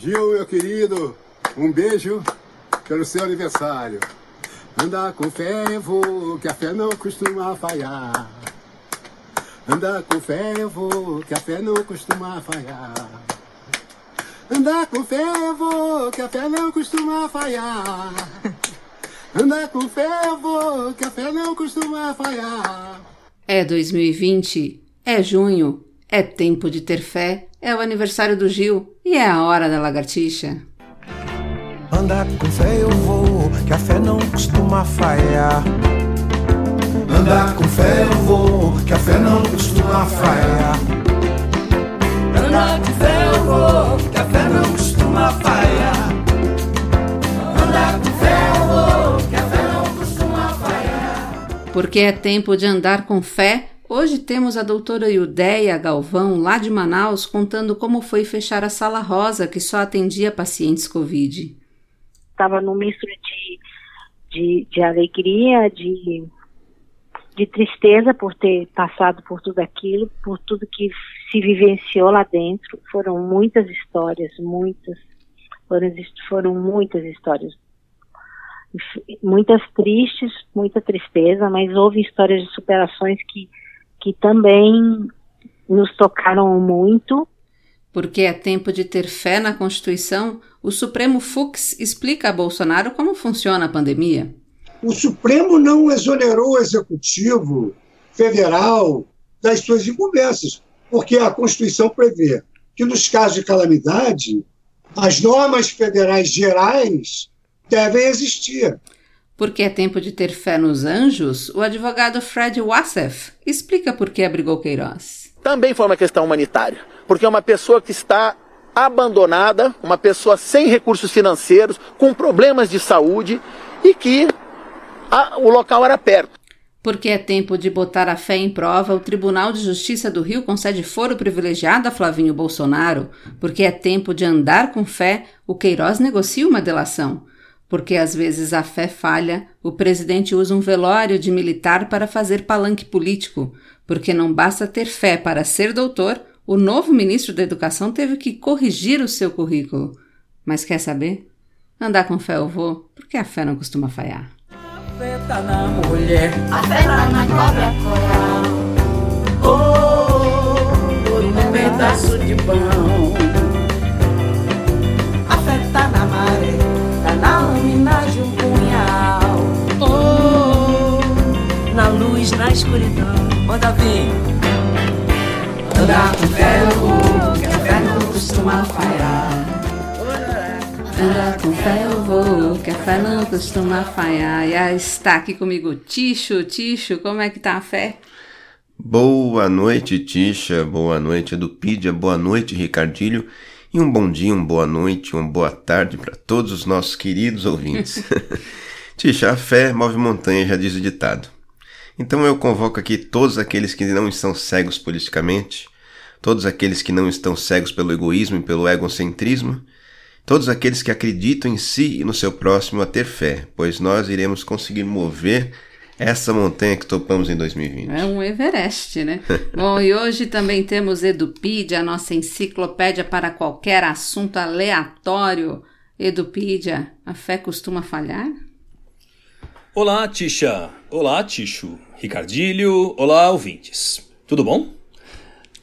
Gil, meu querido, um beijo pelo seu aniversário. Anda com fé, eu vou, que a fé não costuma falhar. Anda com fé, eu vou, que a fé não costuma falhar. Anda com fé, eu vou, que a fé não costuma falhar. Anda com fé, eu vou, que a fé não costuma falhar. É 2020, é junho, é tempo de ter fé, é o aniversário do Gil e é a hora da lagartixa. Anda com fé eu vou, que a fé não costuma falhar. Anda com fé eu vou, que a fé não costuma falhar. Anda com fé eu vou, que a fé não costuma falhar. Anda com fé eu vou, que a fé não costuma falhar. Porque é tempo de andar com fé. Hoje temos a doutora Iudeia Galvão, lá de Manaus, contando como foi fechar a sala rosa que só atendia pacientes Covid estava num misto de, de, de alegria, de, de tristeza por ter passado por tudo aquilo, por tudo que se vivenciou lá dentro. Foram muitas histórias, muitas, foram, foram muitas histórias. Muitas tristes, muita tristeza, mas houve histórias de superações que, que também nos tocaram muito porque é tempo de ter fé na Constituição, o Supremo Fux explica a Bolsonaro como funciona a pandemia. O Supremo não exonerou o Executivo Federal das suas incumbências, porque a Constituição prevê que, nos casos de calamidade, as normas federais gerais devem existir. Porque é tempo de ter fé nos anjos, o advogado Fred Wassef explica por que abrigou Queiroz. Também foi uma questão humanitária porque é uma pessoa que está abandonada, uma pessoa sem recursos financeiros, com problemas de saúde e que a, o local era perto. Porque é tempo de botar a fé em prova, o Tribunal de Justiça do Rio concede foro privilegiado a Flavinho Bolsonaro. Porque é tempo de andar com fé, o Queiroz negocia uma delação. Porque às vezes a fé falha, o presidente usa um velório de militar para fazer palanque político. Porque não basta ter fé para ser doutor, o novo ministro da Educação teve que corrigir o seu currículo. Mas quer saber? Andar com fé eu vou, porque a fé não costuma falhar. A fé tá na mulher, a fé tá na cobra coral. Oh, por um pedaço de pão. Luz, na escuridão. Manda vir. Andar com fé eu vou, que a fé não costuma falhar. Andar com fé eu vou, que a fé não costuma falhar. E aí está aqui comigo Ticho. Ticho, como é que tá a fé? Boa noite, Tisha. Boa noite, Edupídia. Boa noite, Ricardilho. E um bom dia, uma boa noite, uma boa tarde para todos os nossos queridos ouvintes. Tisha, a fé move montanha, já diz o ditado. Então eu convoco aqui todos aqueles que não estão cegos politicamente, todos aqueles que não estão cegos pelo egoísmo e pelo egocentrismo, todos aqueles que acreditam em si e no seu próximo a ter fé, pois nós iremos conseguir mover essa montanha que topamos em 2020. É um Everest, né? Bom, e hoje também temos Edupídia, a nossa enciclopédia para qualquer assunto aleatório. Edupídia, a fé costuma falhar? Olá, Tisha. Olá, Ticho. Ricardilho. Olá, ouvintes. Tudo bom?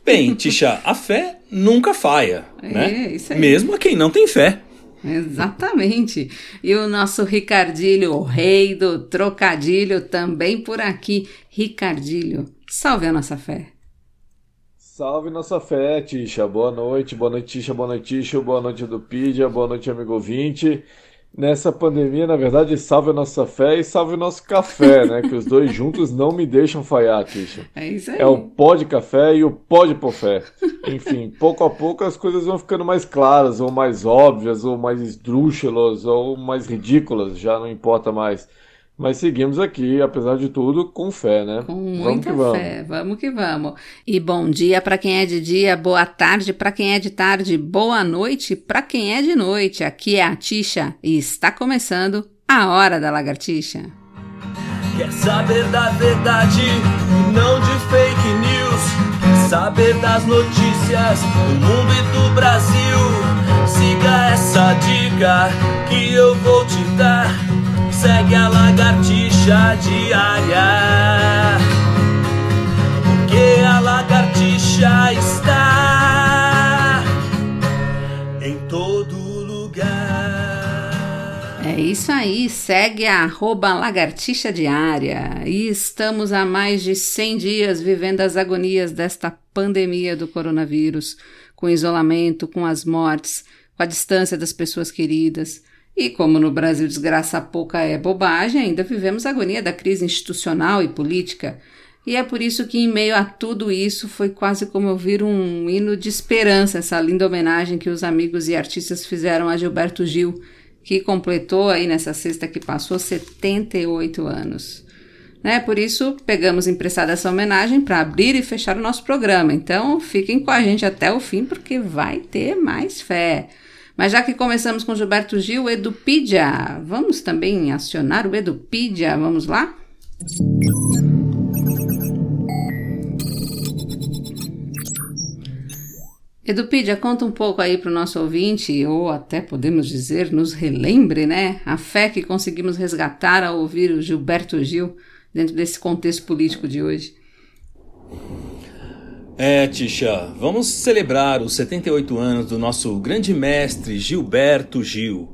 Bem, Tisha, a fé nunca falha, é, né? Isso aí. Mesmo a quem não tem fé. Exatamente. E o nosso Ricardilho, o rei do trocadilho, também por aqui. Ricardilho, salve a nossa fé. Salve nossa fé, Tisha. Boa noite, boa noite, Tisha, boa noite, Tisha, boa noite, Dupídia, boa noite, amigo ouvinte nessa pandemia, na verdade, salve a nossa fé e salve o nosso café, né? Que os dois juntos não me deixam falhar, Tisha. É isso aí. É o pó de café e o pó de pofé. Enfim, pouco a pouco as coisas vão ficando mais claras, ou mais óbvias, ou mais esdrúxulas, ou mais ridículas, já não importa mais. Mas seguimos aqui, apesar de tudo, com fé, né? Com muita vamos fé, vamos que vamos. E bom dia para quem é de dia, boa tarde para quem é de tarde, boa noite para quem é de noite. Aqui é a Tisha e está começando a Hora da Lagartixa. Quer saber da verdade e não de fake news? Quer saber das notícias do mundo e do Brasil? Siga essa dica que eu vou te dar. Segue a lagartixa diária. Porque a lagartixa está em todo lugar. É isso aí, segue a arroba lagartixa diária. E estamos há mais de 100 dias vivendo as agonias desta pandemia do coronavírus, com isolamento, com as mortes, com a distância das pessoas queridas. E como no Brasil desgraça pouca é bobagem, ainda vivemos a agonia da crise institucional e política. E é por isso que, em meio a tudo isso, foi quase como ouvir um hino de esperança, essa linda homenagem que os amigos e artistas fizeram a Gilberto Gil, que completou aí nessa sexta que passou 78 anos. Né? Por isso, pegamos emprestada essa homenagem para abrir e fechar o nosso programa. Então, fiquem com a gente até o fim, porque vai ter mais fé. Mas já que começamos com Gilberto Gil, Edupedia, vamos também acionar o Edupedia, vamos lá? Edupedia, conta um pouco aí para o nosso ouvinte, ou até podemos dizer, nos relembre, né? A fé que conseguimos resgatar ao ouvir o Gilberto Gil dentro desse contexto político de hoje. É, Tisha, vamos celebrar os 78 anos do nosso grande mestre Gilberto Gil.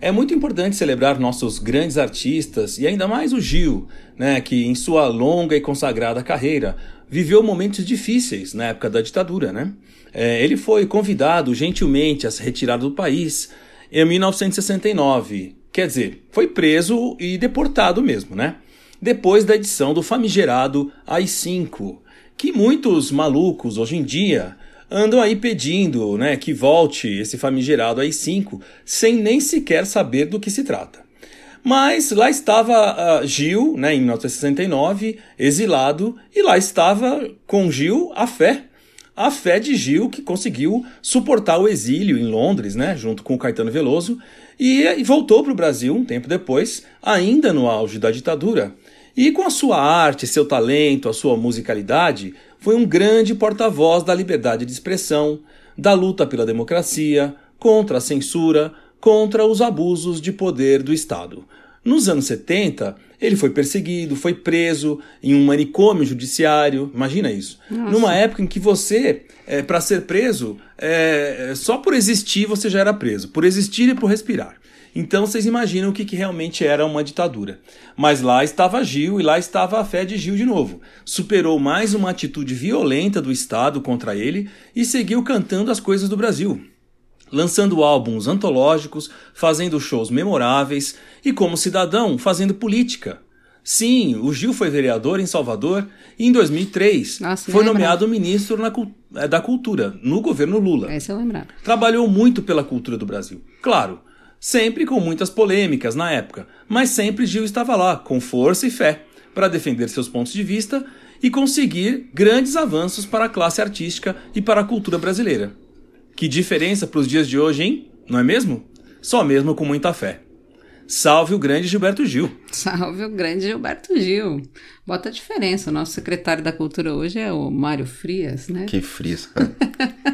É muito importante celebrar nossos grandes artistas e ainda mais o Gil, né, que em sua longa e consagrada carreira viveu momentos difíceis na época da ditadura, né? É, ele foi convidado gentilmente a se retirar do país em 1969, quer dizer, foi preso e deportado mesmo, né? Depois da edição do famigerado AI-5, que muitos malucos hoje em dia andam aí pedindo né, que volte esse famigerado AI-5 sem nem sequer saber do que se trata. Mas lá estava uh, Gil, né, em 1969, exilado, e lá estava com Gil a fé. A fé de Gil que conseguiu suportar o exílio em Londres, né, junto com Caetano Veloso, e, e voltou para o Brasil um tempo depois, ainda no auge da ditadura, e com a sua arte, seu talento, a sua musicalidade, foi um grande porta-voz da liberdade de expressão, da luta pela democracia, contra a censura, contra os abusos de poder do Estado. Nos anos 70, ele foi perseguido, foi preso em um manicômio judiciário. Imagina isso. Nossa. Numa época em que você, é, para ser preso, é, só por existir você já era preso. Por existir e por respirar. Então vocês imaginam o que, que realmente era uma ditadura. Mas lá estava Gil e lá estava a fé de Gil de novo. Superou mais uma atitude violenta do Estado contra ele e seguiu cantando as coisas do Brasil. Lançando álbuns antológicos, fazendo shows memoráveis e, como cidadão, fazendo política. Sim, o Gil foi vereador em Salvador e em 2003 Nossa, foi nomeado ministro na, eh, da Cultura no governo Lula. Esse eu lembrava. Trabalhou muito pela cultura do Brasil. Claro, sempre com muitas polêmicas na época, mas sempre Gil estava lá, com força e fé, para defender seus pontos de vista e conseguir grandes avanços para a classe artística e para a cultura brasileira. Que diferença para os dias de hoje, hein? Não é mesmo? Só mesmo com muita fé. Salve o grande Gilberto Gil. Salve o grande Gilberto Gil. Bota a diferença. O nosso secretário da Cultura hoje é o Mário Frias, né? Que Frias.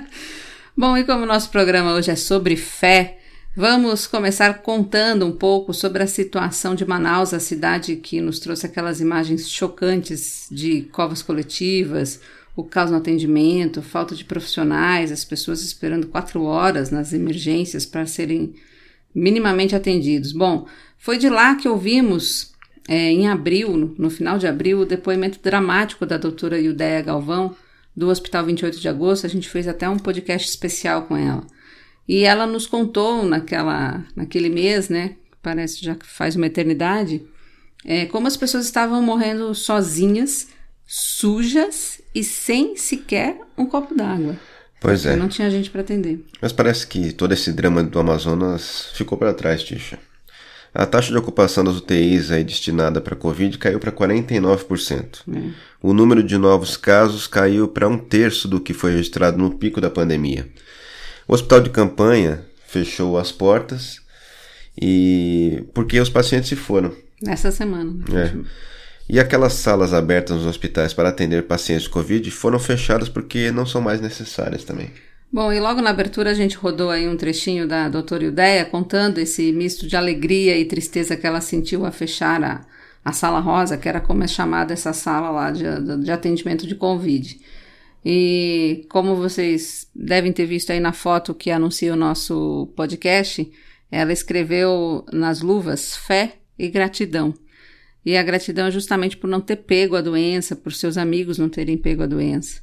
Bom, e como o nosso programa hoje é sobre fé, Vamos começar contando um pouco sobre a situação de Manaus, a cidade que nos trouxe aquelas imagens chocantes de covas coletivas, o caos no atendimento, falta de profissionais, as pessoas esperando quatro horas nas emergências para serem minimamente atendidos. Bom, foi de lá que ouvimos é, em abril, no, final de abril, o depoimento dramático da doutora Ildeia Galvão, do Hospital 28 de Agosto. A gente fez até um podcast especial com ela. E ela nos contou naquela, naquele mês, né? Parece já que faz uma eternidade, é, como as pessoas estavam morrendo sozinhas, sujas e sem sequer um copo d'água. Pois é. Não tinha gente para atender. Mas parece que todo esse drama do Amazonas ficou para trás, Tisha. A taxa de ocupação das UTIs aí destinada para Covid caiu para 49%. É. O número de novos casos caiu para um terço do que foi registrado no pico da pandemia. O hospital de campanha fechou as portas e porque os pacientes se foram. Nessa semana. Né? É. E aquelas salas abertas nos hospitais para atender pacientes de Covid foram fechadas porque não são mais necessárias também. Bom, e logo na abertura a gente rodou aí um trechinho da doutora Ildeia contando esse misto de alegria e tristeza que ela sentiu a fechar a, a sala rosa, que era como é chamada essa sala lá de, de atendimento de Covid. E como vocês devem ter visto aí na foto que anuncia o nosso podcast, ela escreveu nas luvas fé e gratidão. E a gratidão é justamente por não ter pego a doença, por seus amigos não terem pego a doença.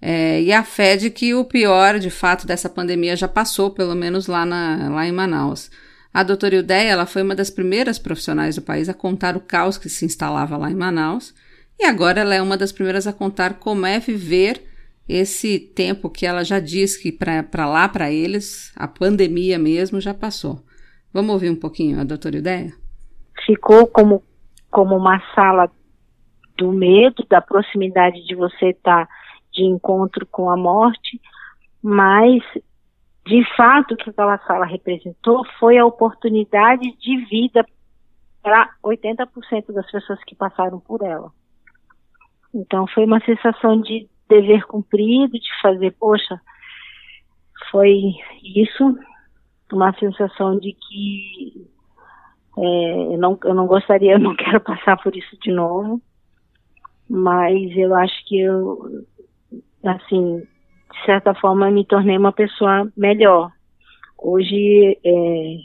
É, e a fé de que o pior, de fato, dessa pandemia já passou, pelo menos lá, na, lá em Manaus. A doutora Ildeia ela foi uma das primeiras profissionais do país a contar o caos que se instalava lá em Manaus, e agora ela é uma das primeiras a contar como é viver esse tempo que ela já diz que para lá, para eles, a pandemia mesmo já passou. Vamos ouvir um pouquinho a doutora Ideia? Ficou como, como uma sala do medo, da proximidade de você estar tá de encontro com a morte, mas de fato o que aquela sala representou foi a oportunidade de vida para 80% das pessoas que passaram por ela. Então foi uma sensação de dever cumprido, de fazer, poxa, foi isso, uma sensação de que é, eu, não, eu não gostaria, eu não quero passar por isso de novo, mas eu acho que eu, assim, de certa forma, me tornei uma pessoa melhor. Hoje, é,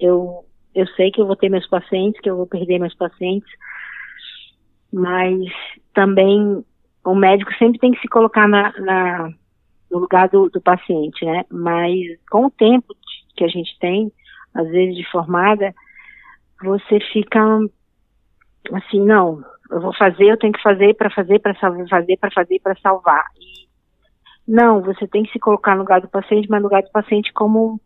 eu, eu sei que eu vou ter meus pacientes, que eu vou perder meus pacientes, mas também o médico sempre tem que se colocar na, na no lugar do, do, paciente, né? Mas com o tempo que a gente tem, às vezes de formada, você fica assim, não, eu vou fazer, eu tenho que fazer para fazer, para salvar, fazer para fazer para salvar. E, não, você tem que se colocar no lugar do paciente, mas no lugar do paciente como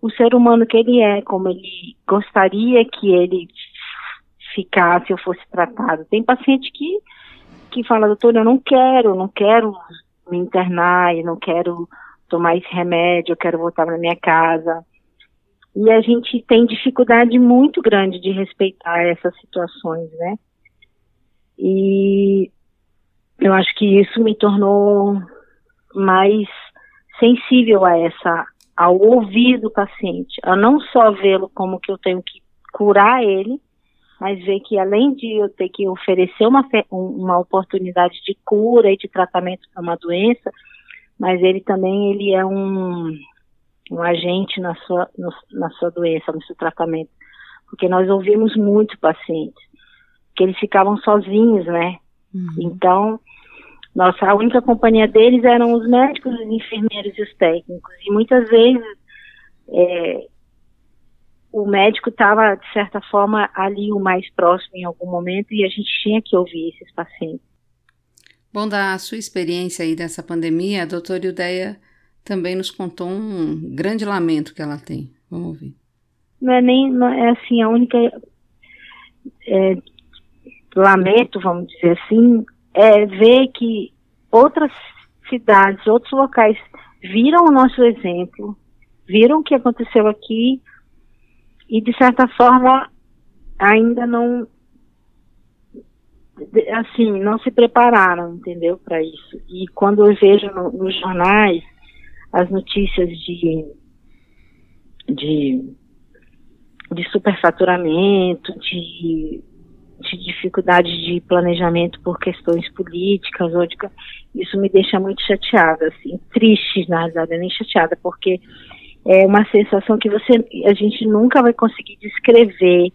o ser humano que ele é, como ele gostaria que ele ficasse ou fosse tratado. Tem paciente que que fala, doutor, eu não quero, não quero me internar, eu não quero tomar esse remédio, eu quero voltar para minha casa. E a gente tem dificuldade muito grande de respeitar essas situações, né? E eu acho que isso me tornou mais sensível a essa, ao ouvir do paciente, a não só vê-lo como que eu tenho que curar ele, mas ver que além de eu ter que oferecer uma, uma oportunidade de cura e de tratamento para uma doença, mas ele também ele é um, um agente na sua, no, na sua doença, no seu tratamento. Porque nós ouvimos muito pacientes, que eles ficavam sozinhos, né? Uhum. Então, nossa, a única companhia deles eram os médicos, os enfermeiros e os técnicos. E muitas vezes é, o médico estava, de certa forma, ali o mais próximo em algum momento e a gente tinha que ouvir esses pacientes. Bom, da sua experiência aí dessa pandemia, a doutora Ildeia também nos contou um grande lamento que ela tem. Vamos ouvir. Não é nem, não é assim, a única é, lamento, vamos dizer assim, é ver que outras cidades, outros locais viram o nosso exemplo, viram o que aconteceu aqui e de certa forma ainda não assim não se prepararam entendeu para isso. E quando eu vejo no, nos jornais as notícias de de, de superfaturamento de, de dificuldade de planejamento por questões políticas isso me deixa muito chateada assim triste na verdade nem chateada porque é uma sensação que você a gente nunca vai conseguir descrever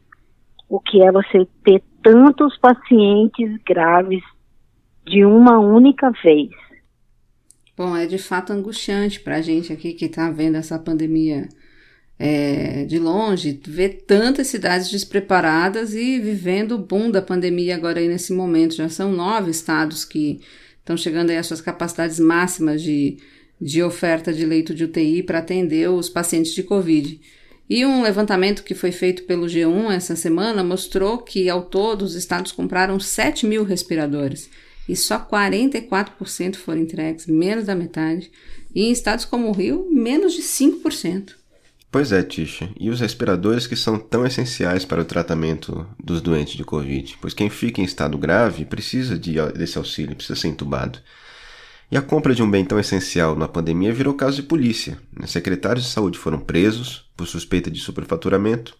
o que é você ter tantos pacientes graves de uma única vez. Bom, é de fato angustiante para a gente aqui que está vendo essa pandemia é, de longe, ver tantas cidades despreparadas e vivendo o boom da pandemia agora aí nesse momento. Já são nove estados que estão chegando aí às suas capacidades máximas de de oferta de leito de UTI para atender os pacientes de Covid. E um levantamento que foi feito pelo G1 essa semana mostrou que, ao todo, os estados compraram 7 mil respiradores e só 44% foram entregues, menos da metade. E em estados como o Rio, menos de 5%. Pois é, Tisha. E os respiradores que são tão essenciais para o tratamento dos doentes de Covid? Pois quem fica em estado grave precisa de, desse auxílio, precisa ser entubado. E a compra de um bem tão essencial na pandemia virou caso de polícia. Secretários de saúde foram presos por suspeita de superfaturamento,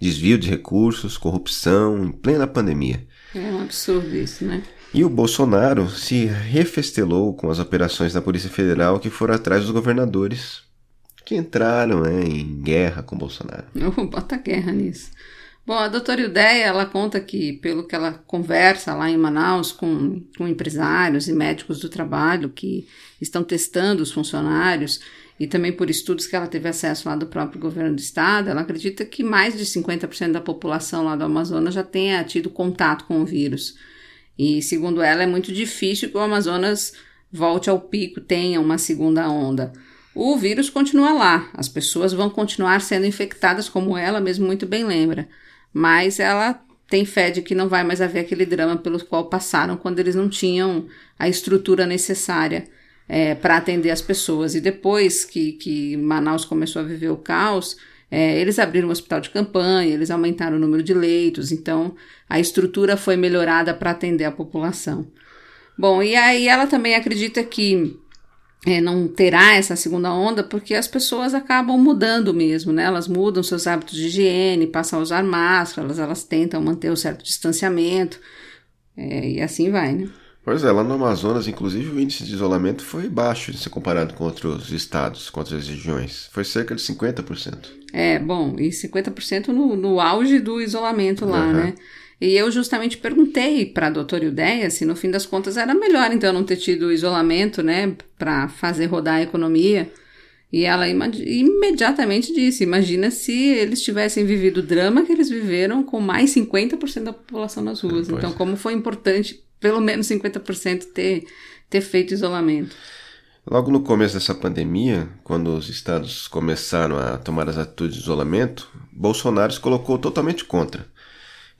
desvio de recursos, corrupção, em plena pandemia. É um absurdo isso, né? E o Bolsonaro se refestelou com as operações da Polícia Federal que foram atrás dos governadores que entraram né, em guerra com o Bolsonaro. Bota guerra nisso. Bom, a doutora Ildeia, ela conta que, pelo que ela conversa lá em Manaus com, com empresários e médicos do trabalho que estão testando os funcionários, e também por estudos que ela teve acesso lá do próprio governo do estado, ela acredita que mais de 50% da população lá do Amazonas já tenha tido contato com o vírus. E, segundo ela, é muito difícil que o Amazonas volte ao pico, tenha uma segunda onda o vírus continua lá, as pessoas vão continuar sendo infectadas, como ela mesmo muito bem lembra, mas ela tem fé de que não vai mais haver aquele drama pelo qual passaram quando eles não tinham a estrutura necessária é, para atender as pessoas. E depois que, que Manaus começou a viver o caos, é, eles abriram um hospital de campanha, eles aumentaram o número de leitos, então a estrutura foi melhorada para atender a população. Bom, e aí ela também acredita que é, não terá essa segunda onda porque as pessoas acabam mudando mesmo, né? Elas mudam seus hábitos de higiene, passam a usar máscaras, elas tentam manter um certo distanciamento é, e assim vai, né? Pois é, lá no Amazonas, inclusive, o índice de isolamento foi baixo se comparado com outros estados, com outras regiões. Foi cerca de 50%. É, bom, e 50% no, no auge do isolamento lá, uhum. né? E eu justamente perguntei para a doutora Ildeia se no fim das contas era melhor então não ter tido isolamento, né, para fazer rodar a economia. E ela imediatamente disse: Imagina se eles tivessem vivido o drama que eles viveram com mais 50% da população nas ruas. então, como foi importante, pelo menos 50% ter, ter feito isolamento. Logo no começo dessa pandemia, quando os estados começaram a tomar as atitudes de isolamento, Bolsonaro se colocou totalmente contra.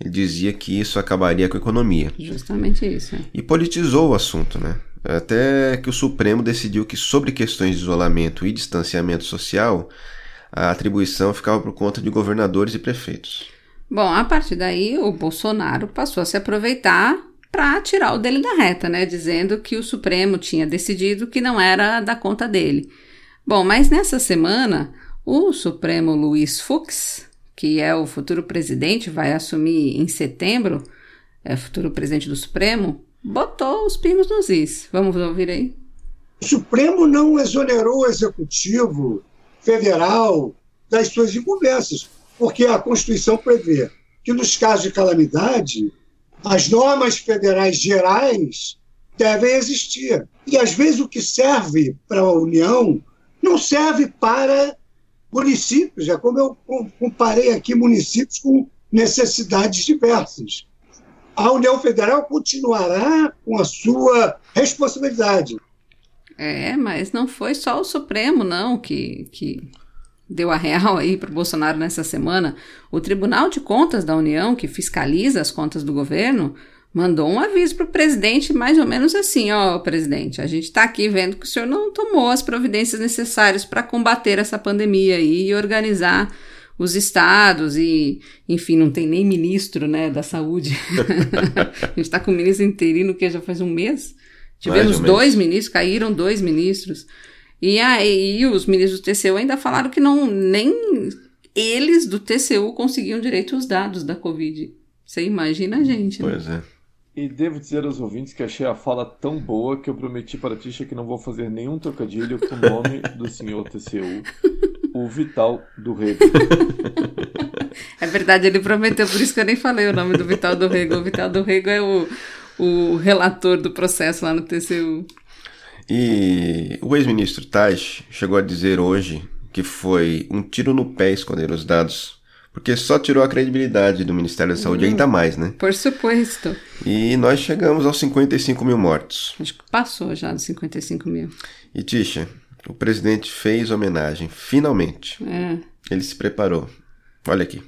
Ele dizia que isso acabaria com a economia. Justamente isso. É. E politizou o assunto, né? Até que o Supremo decidiu que sobre questões de isolamento e distanciamento social, a atribuição ficava por conta de governadores e prefeitos. Bom, a partir daí o Bolsonaro passou a se aproveitar para tirar o dele da reta, né? Dizendo que o Supremo tinha decidido que não era da conta dele. Bom, mas nessa semana, o Supremo Luiz Fux que é o futuro presidente, vai assumir em setembro, é futuro presidente do Supremo, botou os pingos nos is. Vamos ouvir aí? O Supremo não exonerou o Executivo Federal das suas incumbências, porque a Constituição prevê que, nos casos de calamidade, as normas federais gerais devem existir. E, às vezes, o que serve para a União não serve para municípios, é como eu comparei aqui municípios com necessidades diversas. A União Federal continuará com a sua responsabilidade. É, mas não foi só o Supremo, não, que, que deu a real aí para o Bolsonaro nessa semana. O Tribunal de Contas da União, que fiscaliza as contas do governo, mandou um aviso para o presidente, mais ou menos assim: ó, presidente, a gente está aqui vendo que o senhor não tomou as providências necessárias para combater essa pandemia e organizar os estados e, enfim, não tem nem ministro, né, da saúde. a gente está com o ministro interino que já faz um mês. Tivemos um dois mês. ministros, caíram dois ministros. E aí os ministros do TCU ainda falaram que não nem eles do TCU conseguiam direito os dados da Covid. Você imagina a gente, né? Pois é. E devo dizer aos ouvintes que achei a fala tão boa que eu prometi para a Tisha que não vou fazer nenhum trocadilho com o nome do senhor TCU, o Vital do Rego. É verdade, ele prometeu, por isso que eu nem falei o nome do Vital do Rego. O Vital do Rego é o, o relator do processo lá no TCU. E o ex-ministro Taj chegou a dizer hoje que foi um tiro no pé esconder os dados porque só tirou a credibilidade do Ministério da Saúde ainda mais, né? Por suposto. E nós chegamos aos 55 mil mortos. Acho que passou já dos 55 mil. E Tisha, o presidente fez homenagem, finalmente. É. Ele se preparou. Olha aqui.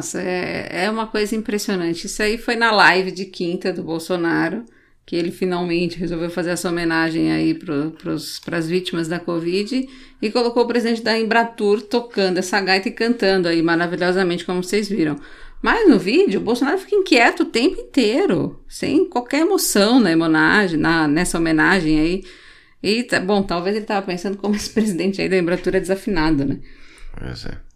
Nossa, é, é uma coisa impressionante. Isso aí foi na live de quinta do Bolsonaro, que ele finalmente resolveu fazer essa homenagem aí para as vítimas da Covid e colocou o presidente da Embratur tocando essa gaita e cantando aí maravilhosamente, como vocês viram. Mas no vídeo, o Bolsonaro fica inquieto o tempo inteiro, sem qualquer emoção na homenagem, na, nessa homenagem aí. E, tá, bom, talvez ele estava pensando como esse presidente aí da Embratur é desafinado, né? Pois é.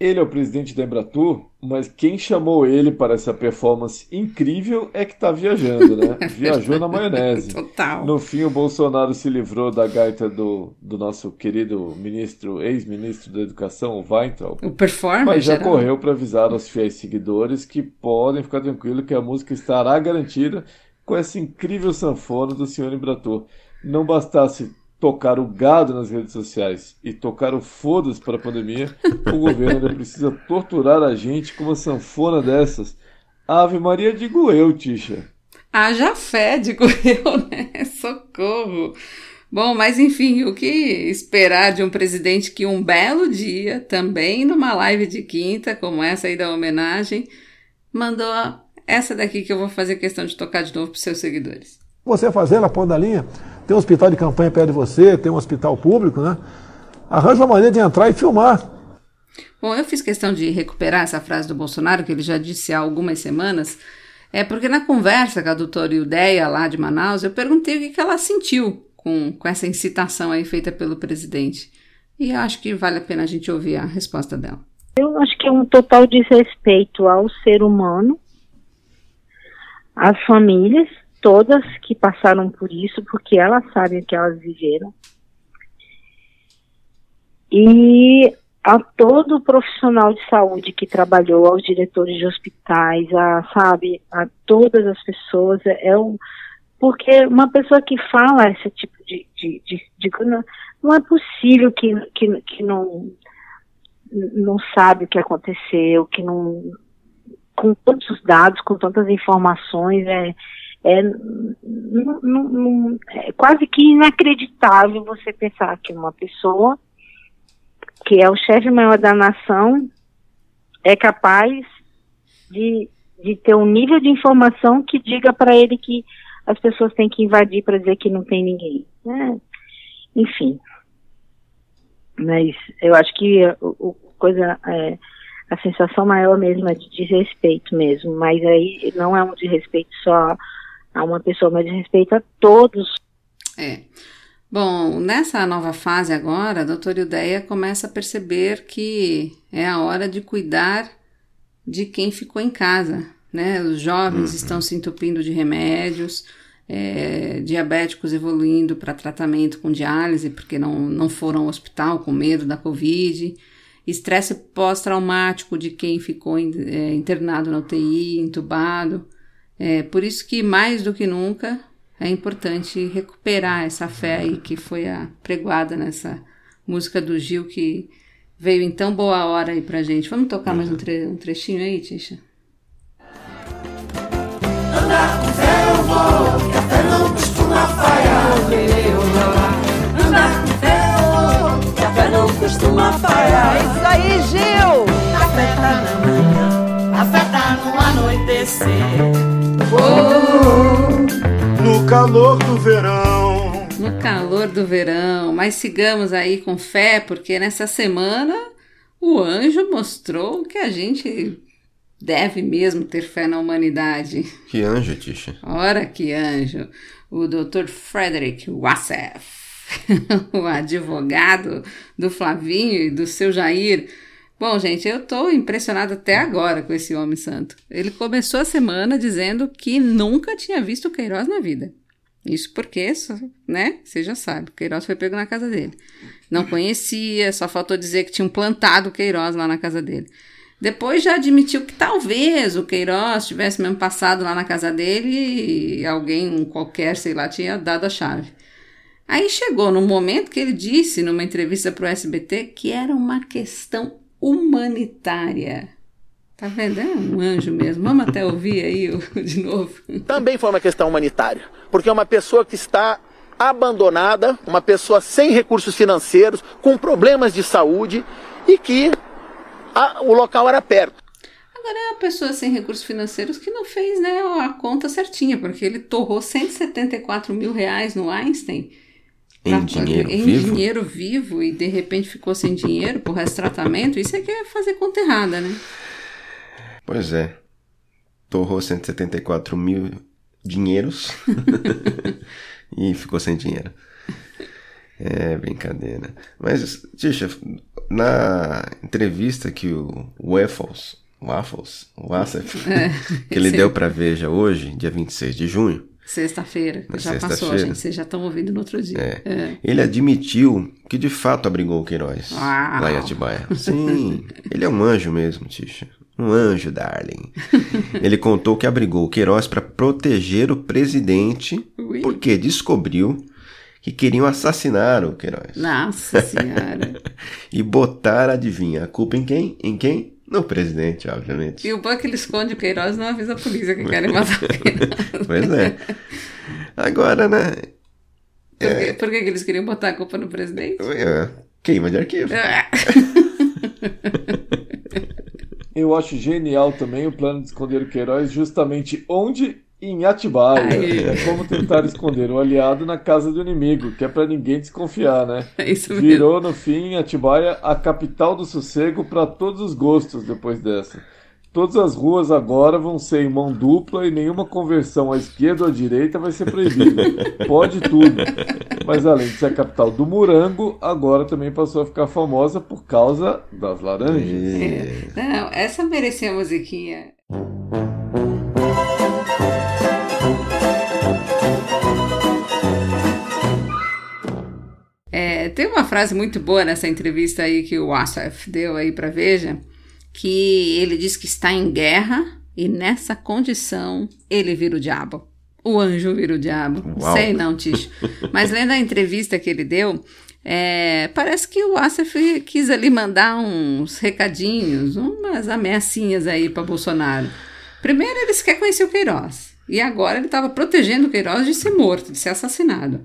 Ele é o presidente da Embratur, mas quem chamou ele para essa performance incrível é que está viajando, né? Viajou na maionese. Total. No fim, o Bolsonaro se livrou da gaita do, do nosso querido ministro, ex-ministro da Educação, o Weintraub. O performance. Mas já geral. correu para avisar aos fiéis seguidores que podem ficar tranquilos que a música estará garantida com essa incrível sanfona do senhor Embratur. Não bastasse tocar o gado nas redes sociais e tocar o foda-se para a pandemia, o governo ainda precisa torturar a gente com uma sanfona dessas. Ave Maria, digo eu, Tisha. Haja fé, digo eu, né? Socorro. Bom, mas enfim, o que esperar de um presidente que um belo dia, também numa live de quinta, como essa aí da homenagem, mandou essa daqui que eu vou fazer questão de tocar de novo para seus seguidores. Você fazer na ponta da linha, tem um hospital de campanha perto de você, tem um hospital público, né? Arranja uma maneira de entrar e filmar. Bom, eu fiz questão de recuperar essa frase do Bolsonaro, que ele já disse há algumas semanas, é porque na conversa com a doutora Ildeia lá de Manaus, eu perguntei o que, que ela sentiu com, com essa incitação aí feita pelo presidente. E acho que vale a pena a gente ouvir a resposta dela. Eu acho que é um total desrespeito ao ser humano, às famílias, todas que passaram por isso, porque elas sabem o que elas viveram. E a todo profissional de saúde que trabalhou, aos diretores de hospitais, a, sabe, a todas as pessoas, é, é um, porque uma pessoa que fala esse tipo de, de, de, de não, não, é possível que, que, que não, não sabe o que aconteceu, que não, com tantos dados, com tantas informações, é, é, é quase que inacreditável você pensar que uma pessoa que é o chefe maior da nação é capaz de, de ter um nível de informação que diga para ele que as pessoas têm que invadir para dizer que não tem ninguém. Né? Enfim. Mas eu acho que o, coisa é, a sensação maior mesmo é de desrespeito mesmo, mas aí não é um desrespeito só a uma pessoa, mas desrespeito a todos. É. Bom, nessa nova fase agora, a doutora Ildeia começa a perceber que é a hora de cuidar de quem ficou em casa, né? Os jovens uhum. estão se entupindo de remédios, é, diabéticos evoluindo para tratamento com diálise porque não, não foram ao hospital com medo da Covid, estresse pós-traumático de quem ficou é, internado na UTI, entubado. É, por isso que mais do que nunca é importante recuperar essa fé aí que foi pregoada nessa música do Gil que veio em tão boa hora aí pra gente. Vamos tocar mais um, tre um trechinho aí, Tisha? Andar com fé eu vou, que a fé não costuma falhar. Andar com fé eu vou, que a fé não costuma falhar. É isso aí, Gil! A fé tá na fé tá no anoitecer. No calor do verão. No calor do verão. Mas sigamos aí com fé, porque nessa semana o anjo mostrou que a gente deve mesmo ter fé na humanidade. Que anjo, Tisha? Ora, que anjo. O Dr. Frederick Wassef, o advogado do Flavinho e do seu Jair Bom, gente, eu tô impressionada até agora com esse homem santo. Ele começou a semana dizendo que nunca tinha visto Queiroz na vida. Isso porque, né? Você já sabe, Queiroz foi pego na casa dele. Não conhecia, só faltou dizer que tinham plantado Queiroz lá na casa dele. Depois já admitiu que talvez o Queiroz tivesse mesmo passado lá na casa dele e alguém qualquer, sei lá, tinha dado a chave. Aí chegou no momento que ele disse numa entrevista para o SBT que era uma questão humanitária. Tá vendo? É um anjo mesmo. Vamos até ouvir aí de novo. Também foi uma questão humanitária, porque é uma pessoa que está abandonada, uma pessoa sem recursos financeiros, com problemas de saúde e que a, o local era perto. Agora é uma pessoa sem recursos financeiros que não fez né, a conta certinha, porque ele torrou 174 mil reais no Einstein. Em dinheiro em vivo? dinheiro vivo e de repente ficou sem dinheiro por resto tratamento. Isso é que é fazer conta errada, né? Pois é. Torrou 174 mil dinheiros e ficou sem dinheiro. É brincadeira. Mas, Tisha, na entrevista que o Waffles, Waffles, Wassef, É, que ele deu pra Veja hoje, dia 26 de junho, Sexta-feira, já passou, sexta-feira. gente. Vocês já estão ouvindo no outro dia. É. ele admitiu que de fato abrigou o Queiroz Uau. lá em Atibaia. Sim, ele é um anjo mesmo, Tisha. Um anjo, darling. Ele contou que abrigou o Queiroz para proteger o presidente Ui. porque descobriu que queriam assassinar o Queiroz. Nossa Senhora. E botar, adivinha, a culpa em quem? Em quem? No presidente, obviamente. e o é ele esconde o Queiroz e não avisa a polícia que querem matar o Queiroz. Pois é. Agora, né? Por, que, por que que eles queriam botar a culpa no presidente? é, Queima de arquivo. Ah, Eu acho genial também o plano de esconder o Queiroz justamente onde? Em Atibaia. É como tentar esconder o aliado na casa do inimigo, que é pra ninguém desconfiar, né? É isso mesmo. Virou no fim Atibaia a capital do sossego para todos os gostos depois dessa. Todas as ruas agora vão ser em mão dupla e nenhuma conversão à esquerda ou à direita vai ser proibida. Pode tudo. Mas além de ser a capital do morango, agora também passou a ficar famosa por causa das laranjas. É. Não, essa merecia a musiquinha. É, tem uma frase muito boa nessa entrevista aí que o Asaf deu aí para Veja, que ele diz que está em guerra e nessa condição ele vira o diabo. O anjo vira o diabo. Uau. Sei não, Ticho. Mas lendo a entrevista que ele deu, é, parece que o Asaf quis ali mandar uns recadinhos, umas ameaçinhas aí para Bolsonaro. Primeiro, eles querem conhecer o Queiroz. E agora ele estava protegendo o Queiroz de ser morto, de ser assassinado.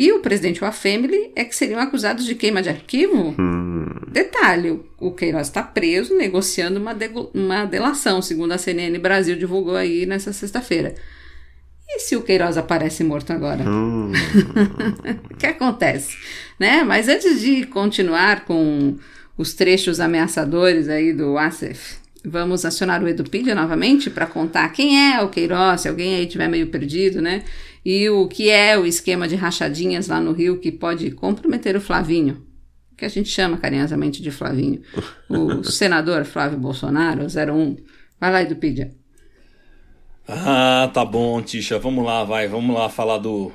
E o presidente Wafemily é que seriam acusados de queima de arquivo? Detalhe, o- Queiroz está preso negociando uma, uma delação, segundo a CNN Brasil divulgou aí nessa sexta-feira. E se o Queiroz aparece morto agora? Hum, O que acontece? Né? Mas antes de continuar com os trechos ameaçadores aí do Asif, vamos acionar o Edupedia novamente para contar quem é o Queiroz, se alguém aí tiver meio perdido, né? E o que é o esquema de rachadinhas lá no Rio que pode comprometer o Flavinho, que a gente chama carinhosamente de Flavinho, o senador Flávio Bolsonaro, 01. Vai lá, Edupedia. Ah, tá bom, Tisha. Vamos lá, vai. Vamos lá falar do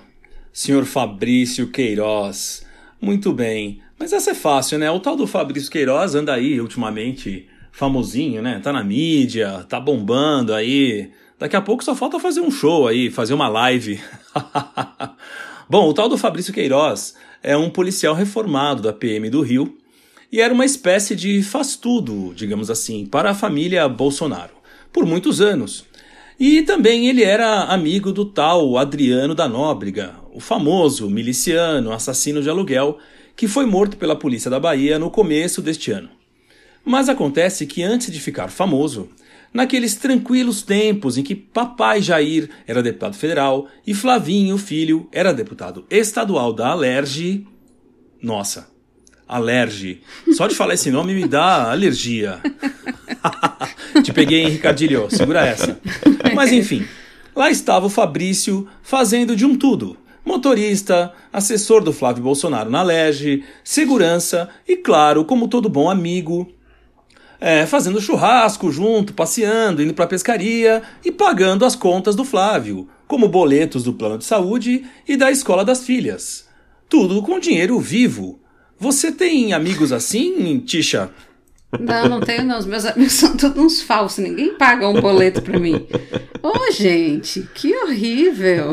senhor Fabrício Queiroz. Muito bem. Mas essa é fácil, né? O tal do Fabrício Queiroz anda aí ultimamente famosinho, né? Tá na mídia, tá bombando aí. Daqui a pouco só falta fazer um show aí, fazer uma live. bom, o tal do Fabrício Queiroz é um policial reformado da PM do Rio e era uma espécie de faz-tudo, digamos assim, para a família Bolsonaro, por muitos anos. E também ele era amigo do tal Adriano da Nóbrega, o famoso miliciano assassino de aluguel que foi morto pela polícia da Bahia no começo deste ano. Mas acontece que antes de ficar famoso, naqueles tranquilos tempos em que papai Jair era deputado federal e Flavinho, filho, era deputado estadual da Alerj, nossa, Alerj. Só de falar esse nome me dá alergia. Te peguei, hein, Ricardilho? Segura essa. Mas enfim, lá estava o Fabrício fazendo de um tudo. Motorista, assessor do Flávio Bolsonaro na Alerj, segurança e, claro, como todo bom amigo, é, fazendo churrasco junto, passeando, indo pra pescaria e pagando as contas do Flávio, como boletos do plano de saúde e da escola das filhas. Tudo com dinheiro vivo. Você tem amigos assim, Tisha? Não, não tenho não. Os meus amigos são todos uns falsos. Ninguém paga um boleto pra mim. Ô, gente, que horrível.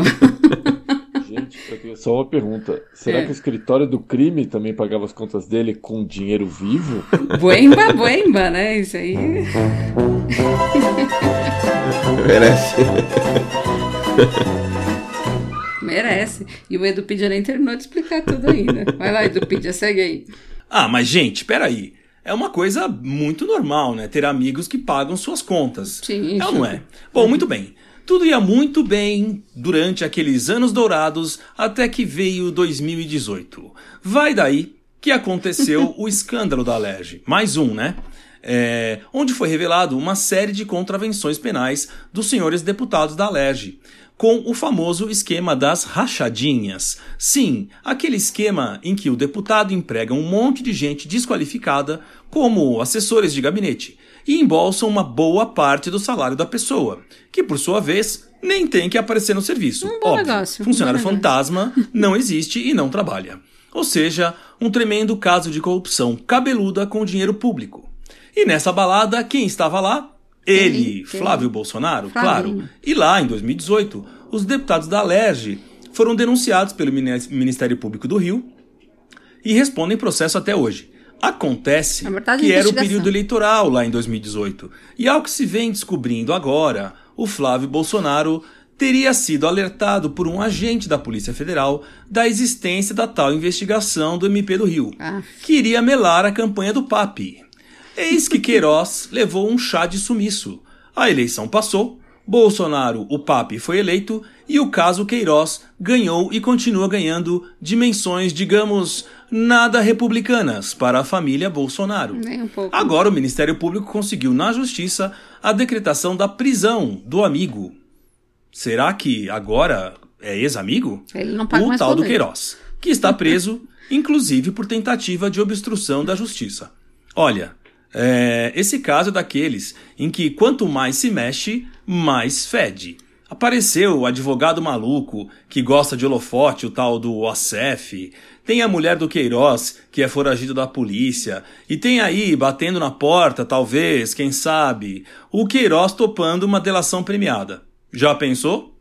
Só uma pergunta. Será É. que o escritório do crime também pagava as contas dele com dinheiro vivo? Buemba, buemba, né? Isso aí. merece. Merece. E o Edupedia nem terminou de explicar tudo ainda. Vai lá, Edupedia, segue aí. Ah, mas gente, peraí. é uma coisa muito normal, né? Ter amigos que pagam suas contas. Sim, é ou não é? Bom, muito bem. Tudo ia muito bem durante aqueles anos dourados até que veio 2018. Vai daí que aconteceu o escândalo da Alerj. Mais um, né? É, onde foi revelado uma série de contravenções penais dos senhores deputados da Alerj, com o famoso esquema das rachadinhas. Sim, aquele esquema em que o deputado emprega um monte de gente desqualificada como assessores de gabinete e embolsam uma boa parte do salário da pessoa, que por sua vez nem tem que aparecer no serviço. Um bom Óbvio, negócio, um funcionário bom fantasma não existe e não trabalha. Ou seja, um tremendo caso de corrupção cabeluda com dinheiro público. E nessa balada, quem estava lá? Ele, Quem? Flávio Bolsonaro, Flavinho. claro. E lá, em 2018, os deputados da Alerj foram denunciados pelo Mini- Ministério Público do Rio e respondem processo até hoje. Acontece que era o período eleitoral lá em 2018. E ao que se vem descobrindo agora, o Flávio Bolsonaro teria sido alertado por um agente da Polícia Federal da existência da tal investigação do MP do Rio, Ah. que iria melar a campanha do PAP. Eis que Queiroz levou um chá de sumiço. A eleição passou, Bolsonaro, o PAP, foi eleito e o caso Queiroz ganhou e continua ganhando dimensões, digamos, nada republicanas para a família Bolsonaro. Nem um pouco. Agora o Ministério Público conseguiu na Justiça a decretação da prisão do amigo. Será que agora é ex-amigo? Ele não paga o mais tal do boleto. Queiroz, que está preso, inclusive por tentativa de obstrução da justiça. Olha, é, esse caso é daqueles em que quanto mais se mexe, mais fede. Apareceu o advogado maluco que gosta de holofote, o tal do OCF. Tem a mulher do Queiroz, que é foragido da polícia. E tem aí, batendo na porta, talvez, quem sabe, o Queiroz topando uma delação premiada. Já pensou?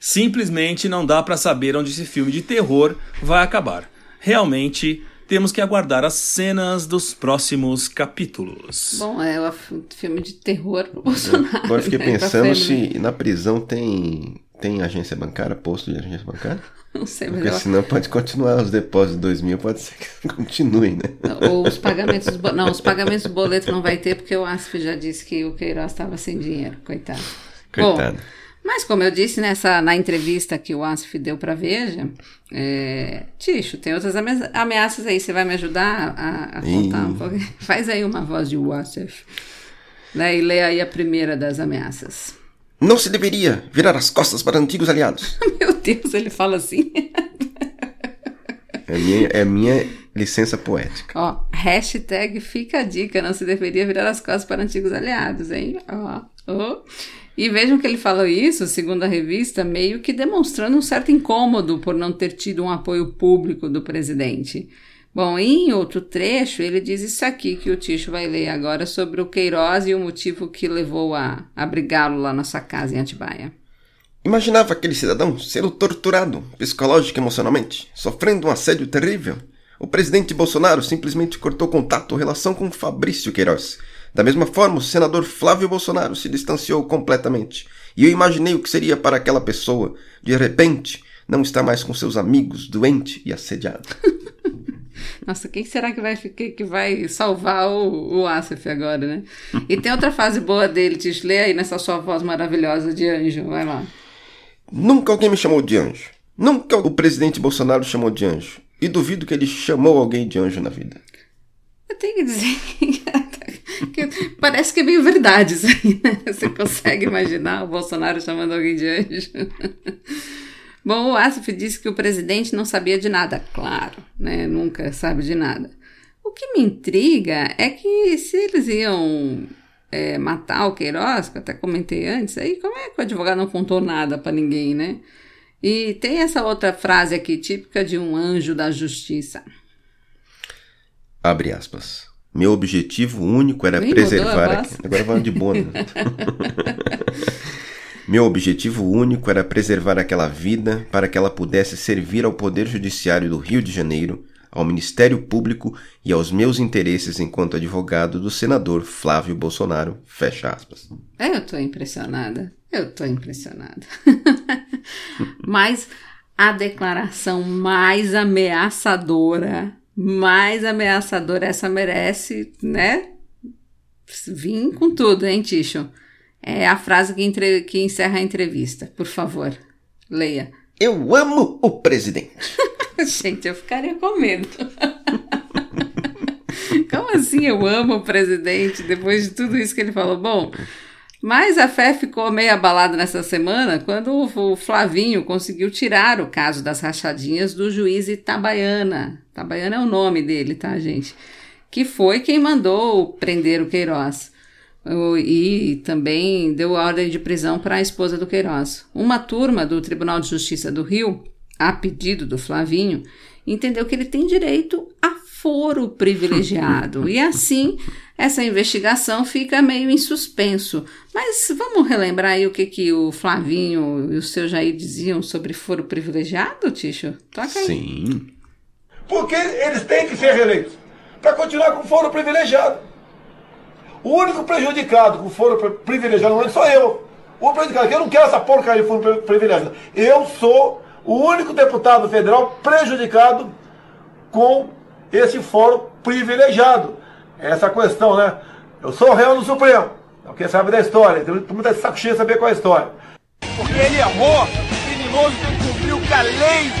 Simplesmente não dá pra saber onde esse filme de terror vai acabar. Realmente, temos que aguardar as cenas dos próximos capítulos. Bom, é o f- filme de terror pro Bolsonaro. Agora eu fiquei né, pensando se na prisão tem, tem agência bancária, posto de agência bancária. Não sei, mas Porque eu- senão pode continuar os depósitos de 2 mil, pode ser que continue, né? Ou os pagamentos do bo- Não, os pagamentos do boleto não vai ter, porque o ASF já disse que o Queiroz estava sem dinheiro, coitado. Coitado. Bom, mas como eu disse nessa, na entrevista que o ASF deu para Veja, é, Ticho, tem outras ame- ameaças aí. Você vai me ajudar a, a contar um pouco? Faz aí uma voz de ASF. Né, e lê aí a primeira das ameaças. Não se deveria virar as costas para antigos aliados. Meu Deus, ele fala assim. É minha, é minha licença poética. Ó, hashtag fica a dica, não se deveria virar as costas para antigos aliados, hein? Ó, ó. E vejam que ele falou isso, segundo a revista, meio que demonstrando um certo incômodo por não ter tido um apoio público do presidente. Bom, em outro trecho, ele diz isso aqui que o Ticho vai ler agora sobre o Queiroz e o motivo que levou a abrigá-lo lá na sua casa em Atibaia. Imaginava aquele cidadão sendo torturado psicológico e emocionalmente, sofrendo um assédio terrível. O presidente Bolsonaro simplesmente cortou contato ou relação com Fabrício Queiroz. Da mesma forma, o senador Flávio Bolsonaro se distanciou completamente. E eu imaginei o que seria para aquela pessoa, de repente, não estar mais com seus amigos, doente e assediado. Nossa, quem será que vai, que, que vai salvar o, o Asif agora, né? E tem outra fase boa dele, Tish. Lê aí nessa sua voz maravilhosa de anjo. Vai lá. Nunca alguém me chamou de anjo. Nunca o presidente Bolsonaro chamou de anjo. E duvido que ele chamou alguém de anjo na vida. Eu tenho que dizer que parece que é meio verdade isso aí, né? Você consegue imaginar o Bolsonaro chamando alguém de anjo? Bom, o Asif disse que o presidente não sabia de nada. Claro, né? Nunca sabe de nada. O que me intriga é que se eles iam é, matar o Queiroz, que eu até comentei antes, aí como é que o advogado não contou nada pra ninguém, né? E tem essa outra frase aqui, típica de um anjo da justiça. Abre aspas. Meu objetivo único era a preservar. aqu- Agora vamos de né? Meu objetivo único era preservar aquela vida para que ela pudesse servir ao Poder Judiciário do Rio de Janeiro, ao Ministério Público e aos meus interesses enquanto advogado do senador Flávio Bolsonaro. Fecha aspas. Eu tô impressionada. Eu tô impressionada. Mas a declaração mais ameaçadora mais ameaçadora essa merece, né? Vim com tudo, hein, Ticho? É a frase que, entre... que encerra a entrevista. Por favor, leia. Eu amo o presidente. Gente, eu ficaria com medo. Como assim eu amo o presidente depois de tudo isso que ele falou? Bom, mas a fé ficou meio abalada nessa semana quando o Flavinho conseguiu tirar o caso das rachadinhas do juiz Itabaiana. Itabaiana é o nome dele, tá, gente? Que foi quem mandou prender o Queiroz. E também deu ordem de prisão para a esposa do Queiroz. Uma turma do Tribunal de Justiça do Rio, a pedido do Flavinho, entendeu que ele tem direito a foro privilegiado. e assim, essa investigação fica meio em suspenso. Mas vamos relembrar aí o que, que o Flavinho e o seu Jair diziam sobre foro privilegiado, Ticho? Toca aí. Sim. Porque eles têm que ser reeleitos para continuar com foro privilegiado. O único prejudicado com foro privilegiado não sou eu. O prejudicado, eu não quero essa porcaria de foro privilegiado. Eu sou o único deputado federal prejudicado com esse foro privilegiado. Essa questão, né? Eu sou réu no Supremo. Quem sabe da história? Tem muita saco cheio de saber qual é a história. Porque ele errou, o criminoso tem que cumprir o que a lei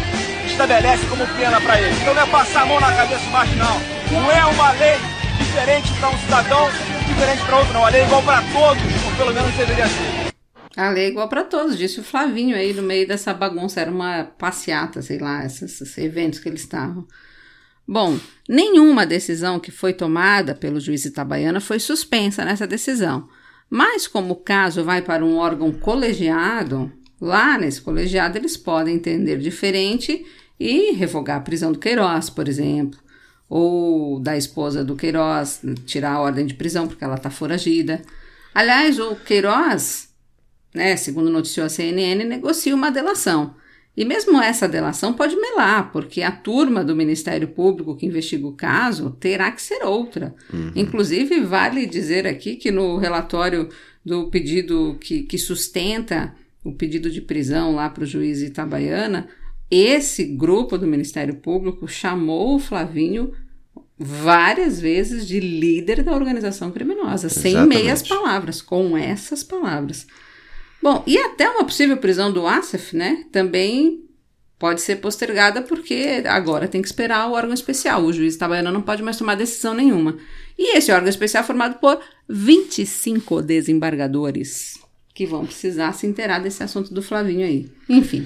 estabelece como pena para ele. Então não é passar a mão na cabeça mais, não. Não é uma lei diferente para um cidadão, diferente para outro, não. A lei é igual para todos, ou pelo menos deveria ser. A lei é igual para todos, disse o Flavinho aí no meio dessa bagunça. Era uma passeata, sei lá, esses, esses eventos que eles estavam. Bom, nenhuma decisão que foi tomada pelo juiz Itabaiana foi suspensa nessa decisão. Mas, como o caso vai para um órgão colegiado, lá nesse colegiado eles podem entender diferente e revogar a prisão do Queiroz, por exemplo, ou da esposa do Queiroz, tirar a ordem de prisão porque ela está foragida. Aliás, o Queiroz, né, segundo noticiou a CNN, negocia uma delação. E mesmo essa delação pode melar, porque a turma do Ministério Público que investiga o caso terá que ser outra. Uhum. Inclusive, vale dizer aqui que no relatório do pedido que, que sustenta o pedido de prisão lá para o juiz Itabaiana, esse grupo do Ministério Público chamou o Flavinho várias vezes de líder da organização criminosa, Exatamente. sem meias palavras, com essas palavras. Bom, e até uma possível prisão do Asif, né? Também pode ser postergada porque agora tem que esperar o órgão especial. O juiz itabaiano não pode mais tomar decisão nenhuma. E esse órgão especial é formado por 25 desembargadores que vão precisar se inteirar desse assunto do Flavinho aí. Enfim.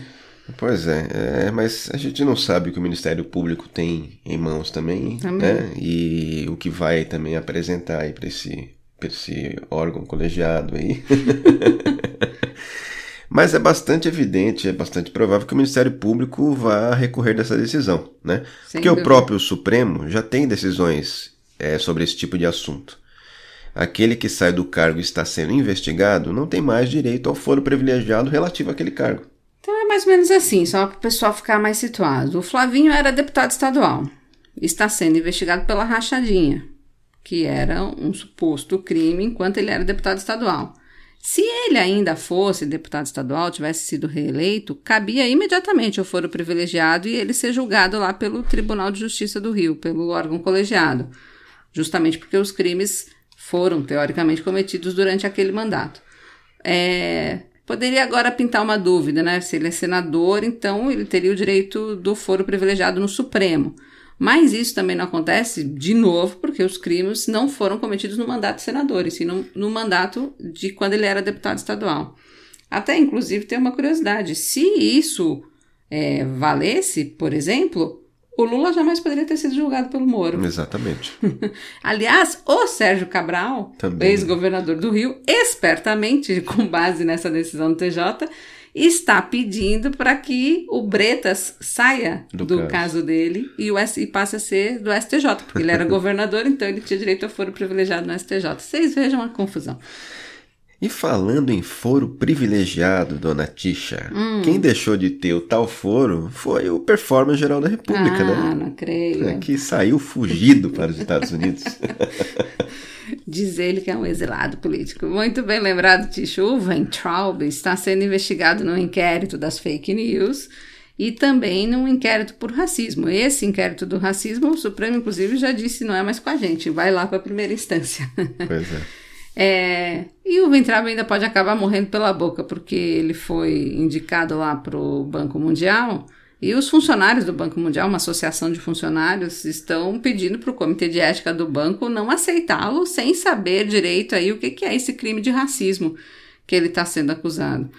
Pois é, é, mas a gente não sabe o que o Ministério Público tem em mãos também, também. né? E o que vai também apresentar aí para esse, esse órgão colegiado aí. Mas é bastante evidente, é bastante provável que o Ministério Público vá recorrer dessa decisão, né? Sem Porque dúvida. o próprio Supremo já tem decisões é, sobre esse tipo de assunto. Aquele que sai do cargo e está sendo investigado não tem mais direito ao foro privilegiado relativo àquele cargo. Então é mais ou menos assim, só para o pessoal ficar mais situado. O Flavinho era deputado estadual, está sendo investigado pela rachadinha, que era um suposto crime enquanto ele era deputado estadual. Se ele ainda fosse deputado estadual, tivesse sido reeleito, cabia imediatamente o foro privilegiado e ele ser julgado lá pelo Tribunal de Justiça do Rio, pelo órgão colegiado, justamente porque os crimes foram teoricamente cometidos durante aquele mandato. É, poderia agora pintar uma dúvida, né? Se ele é senador, então ele teria o direito do foro privilegiado no Supremo. Mas isso também não acontece, de novo, porque os crimes não foram cometidos no mandato de senador, e sim no, no mandato de quando ele era deputado estadual. Até, inclusive, tem uma curiosidade: se isso é, valesse, por exemplo, o Lula jamais poderia ter sido julgado pelo Moro. Exatamente. Aliás, o Sérgio Cabral, ex-governador do Rio, espertamente, com base nessa decisão do TJ, está pedindo para que o Bretas saia do, do caso. caso. dele e, o, e passe a ser do STJ, porque ele era governador, então ele tinha direito a foro privilegiado no STJ. Vocês vejam a confusão. E falando em foro privilegiado, dona Tisha, hum. quem deixou de ter o tal foro foi o Performance Geral da República, ah, né? Ah, não creio. É, que saiu fugido para os Estados Unidos. Diz ele que é um exilado político. Muito bem lembrado, Ticho. O Weintraub está sendo investigado no inquérito das fake news e também num inquérito por racismo. Esse inquérito do racismo, o Supremo, inclusive, já disse não é mais com a gente, vai lá para a primeira instância. Pois é. é. E o Ventraba ainda pode acabar morrendo pela boca, porque ele foi indicado lá para o Banco Mundial e os funcionários do Banco Mundial, uma associação de funcionários, estão pedindo para o Comitê de Ética do banco não aceitá-lo sem saber direito aí o que, que é esse crime de racismo que ele está sendo acusado.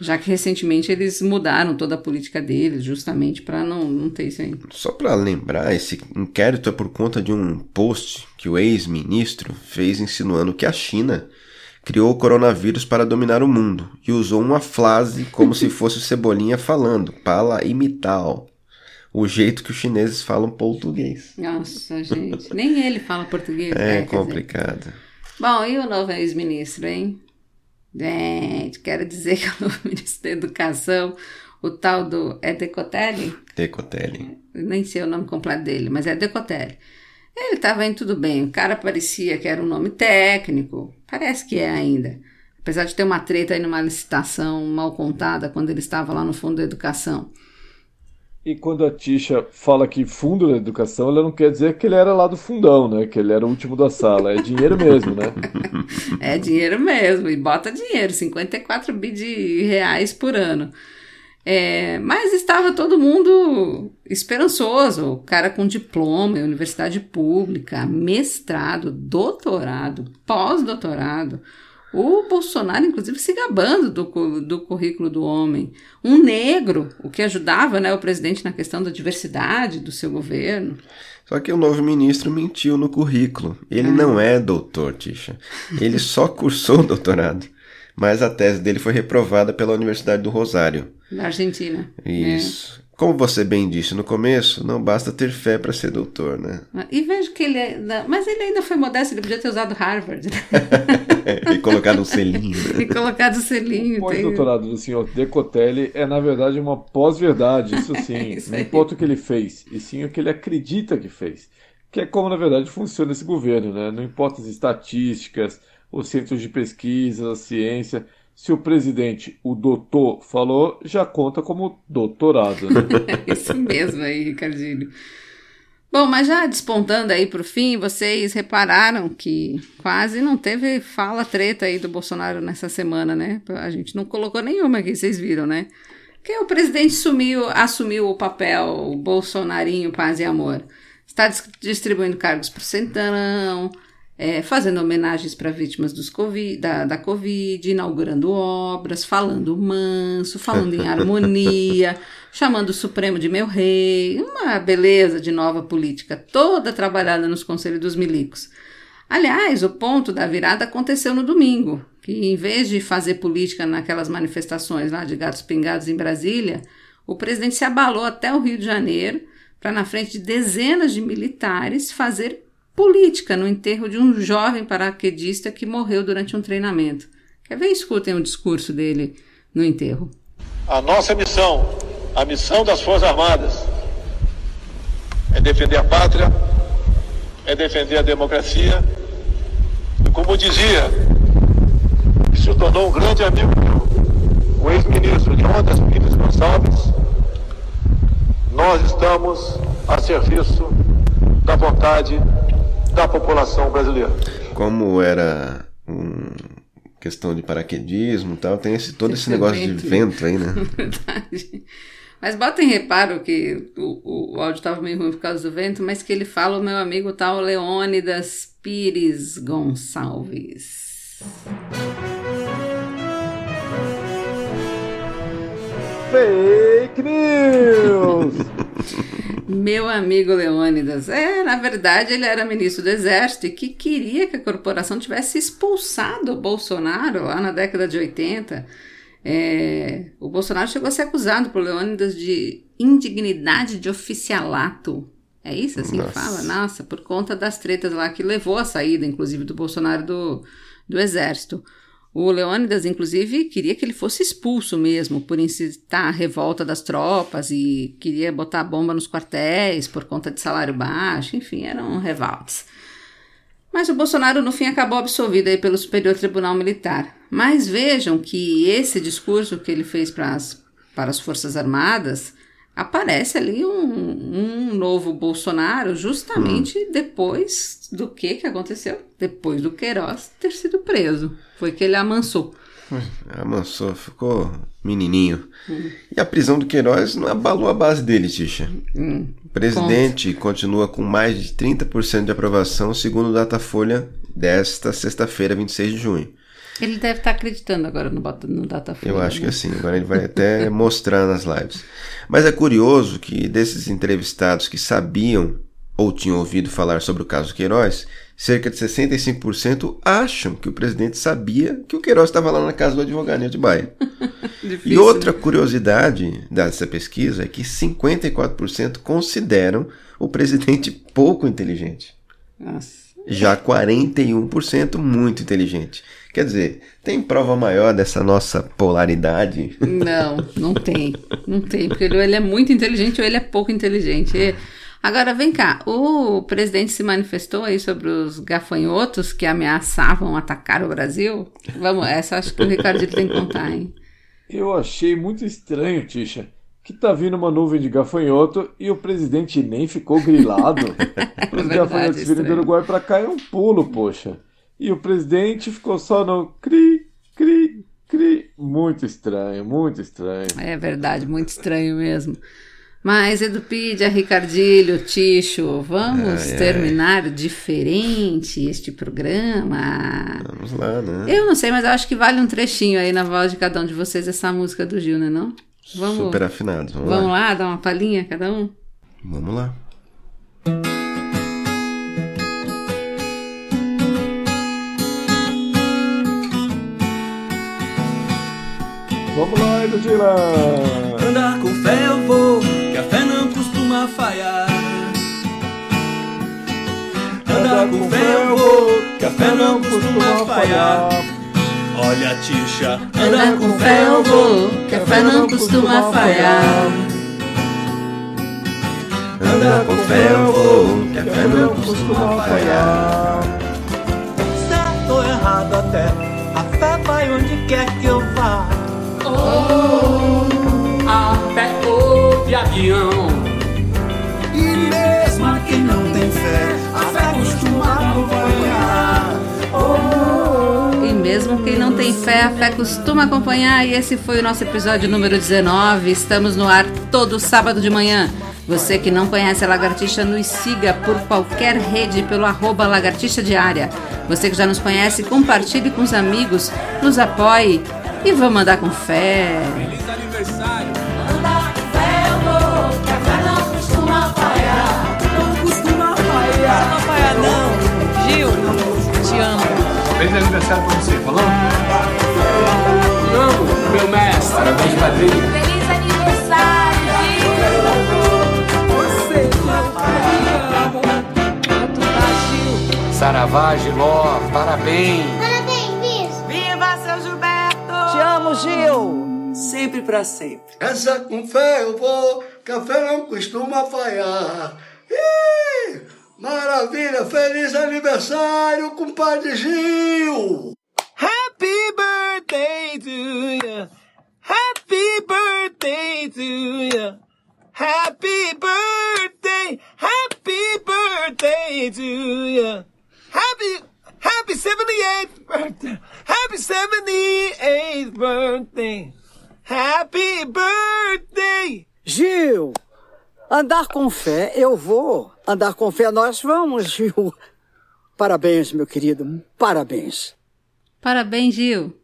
Já que recentemente eles mudaram toda a política deles, justamente para não, não ter isso aí. Só para lembrar, esse inquérito é por conta de um post que o ex-ministro fez insinuando que a China criou o coronavírus para dominar o mundo e usou uma frase como se fosse o Cebolinha falando, para imitar o jeito que os chineses falam português. Nossa, gente, nem ele fala português. É, é complicado. Bom, e o novo ex-ministro, hein? Gente, quero dizer que o novo ministro da Educação, o tal do. É Decotelli? Decotelli. Nem sei o nome completo dele, mas é Decotelli. Ele estava indo tudo bem. O cara parecia que era um nome técnico. Parece que é ainda. Apesar de ter uma treta aí numa licitação mal contada quando ele estava lá no Fundo da Educação. E quando a Tisha fala que fundo da educação, ela não quer dizer que ele era lá do fundão, né? Que ele era o último da sala. É dinheiro mesmo, né? é dinheiro mesmo. E bota dinheiro, 54 bi de reais por ano. É, mas estava todo mundo esperançoso. O cara com diploma, universidade pública, mestrado, doutorado, pós-doutorado. O Bolsonaro, inclusive, se gabando do, do currículo do homem. Um negro, o que ajudava né, o presidente na questão da diversidade do seu governo. Só que o novo ministro mentiu no currículo. Ele ah. não é doutor, Tisha. Ele só cursou o doutorado. Mas a tese dele foi reprovada pela Universidade do Rosário. Da Argentina. Isso. É. Como você bem disse no começo, não basta ter fé para ser doutor, né? E vejo que ele é. Mas ele ainda foi modesto, ele podia ter usado Harvard. e colocado um selinho. Né? E colocado um selinho. O pós-doutorado do senhor Decotelli é, na verdade, uma pós-verdade, isso sim. isso não importa o que ele fez, e sim o que ele acredita que fez. Que é como, na verdade, funciona esse governo, né? Não importa as estatísticas, os centros de pesquisa, a ciência se o presidente, o doutor, falou, já conta como doutorado. Né? Isso mesmo aí, Ricardinho. Bom, mas já despontando aí para o fim, vocês repararam que quase não teve fala treta aí do Bolsonaro nessa semana, né? A gente não colocou nenhuma aqui, vocês viram, né? Que o presidente sumiu, assumiu o papel Bolsonarinho, paz e amor. Está distribuindo cargos para o Centrão, é, fazendo homenagens para vítimas COVID, da, da Covid, inaugurando obras, falando manso, falando em harmonia, chamando o Supremo de meu rei, uma beleza de nova política, toda trabalhada nos conselhos dos milicos. Aliás, o ponto da virada aconteceu no domingo, que em vez de fazer política naquelas manifestações lá de gatos pingados em Brasília, o presidente se abalou até o Rio de Janeiro para, na frente de dezenas de militares, fazer política no enterro de um jovem paraquedista que morreu durante um treinamento. Quer ver? Escutem o discurso dele no enterro. A nossa missão, a missão das Forças Armadas, é defender a pátria, é defender a democracia. E como dizia, se tornou um grande amigo o ex-ministro Leondas Pires Gonçalves, nós estamos a serviço da vontade da população brasileira. Como era um questão de paraquedismo e tal, tem esse, todo esse, esse negócio vento. de vento aí, né? Verdade. Mas bota em reparo que o, o, áudio estava meio ruim por causa do vento, mas que ele fala o meu amigo tal Leônidas Pires Gonçalves. Fake News! Meu amigo Leônidas, é, na verdade ele era ministro do Exército e que queria que a corporação tivesse expulsado o Bolsonaro lá na década de 80. É, o Bolsonaro chegou a ser acusado por Leônidas de indignidade de oficialato. É isso assim Nossa. que fala? Nossa, por conta das tretas lá que levou à saída, inclusive, do Bolsonaro do, do Exército. O Leônidas, inclusive, queria que ele fosse expulso mesmo por incitar a revolta das tropas e queria botar bomba nos quartéis por conta de salário baixo, enfim, eram revoltas. Mas o Bolsonaro, no fim, acabou absolvido aí pelo Superior Tribunal Militar. Mas vejam que esse discurso que ele fez para as, para as Forças Armadas aparece ali um, um novo Bolsonaro justamente hum. depois do que que aconteceu? Depois do Queiroz ter sido preso. Foi que ele amansou. Amansou, ficou menininho. Hum. E a prisão do Queiroz não abalou a base dele, Tisha. Hum. O presidente Conta. continua com mais de 30% de aprovação, segundo o Datafolha desta sexta-feira, 26 de junho. Ele deve estar acreditando agora no, no Datafolha. Eu acho né? que assim, agora ele vai até mostrar nas lives. Mas é curioso que desses entrevistados que sabiam ou tinham ouvido falar sobre o caso Queiroz, cerca de 65% acham que o presidente sabia que o Queiroz estava lá na casa do advogado em Atibaia. e outra né? curiosidade dessa pesquisa é que 54% consideram o presidente pouco inteligente. Nossa. Já 41% muito inteligente. Quer dizer, tem prova maior dessa nossa polaridade? Não, não tem. Não tem, porque ele é muito inteligente ou ele é pouco inteligente. Agora, vem cá, o presidente se manifestou aí sobre os gafanhotos que ameaçavam atacar o Brasil? Vamos, essa acho que o Ricardito tem que contar, hein? Eu achei muito estranho, Tisha, que tá vindo uma nuvem de gafanhoto e o presidente nem ficou grilado. Os é gafanhotos virem do Uruguai pra cá é um pulo, poxa. E o presidente ficou só no cri, cri, cri. Muito estranho, muito estranho. É verdade, muito estranho mesmo. Mas Edupídia, Ricardilho, Ticho, vamos ai, terminar ai. diferente este programa? Vamos lá, né? Eu não sei, mas eu acho que vale um trechinho aí na voz de cada um de vocês essa música do Gil, né não? Vamos, Super afinados. Vamos, vamos lá. lá, dar uma palhinha cada um? Vamos lá. Vamos lá, Edudila! Andar com fé eu vou, que a fé não costuma falhar. Andar com fé eu vou, que a fé não costuma falhar. Olha, Ticha, andar com fé eu vou, que a fé não costuma falhar. Andar com fé eu vou, que a fé não costuma falhar. Certo ou errado até, a fé vai onde quer que eu vá. Oh, a fé ouve avião. E mesmo a quem não tem fé, a fé costuma acompanhar. Oh, e mesmo quem não tem fé, a fé costuma acompanhar. E esse foi o nosso episódio número 19. Estamos no ar todo sábado de manhã. Você que não conhece a Lagartixa, nos siga por qualquer rede pelo arroba Lagartixa Diária. Você que já nos conhece, compartilhe com os amigos, nos apoie e vamos andar com fé. Feliz aniversário. Andar com fé eu vou, que a fé não costuma falhar. Não costuma falhar. Não falhar não. Gil, te amo. Feliz aniversário pra você, falou? Te amo, meu mestre. Parabéns, padrinho. Feliz aniversário, Gil. Você, Gil. Saravá, Giló, parabéns. Gil! Sempre para sempre. Essa com fé eu vou, café não costuma falhar. Ih, maravilha, feliz aniversário, compadre Gil! Happy birthday to you! Happy birthday to you! Happy birthday! Happy birthday to you! Happy Happy 78th birthday! Happy 78th birthday! Happy birthday! Gil! Andar com fé, eu vou. Andar com fé, nós vamos, Gil. Parabéns, meu querido. Parabéns. Parabéns, Gil.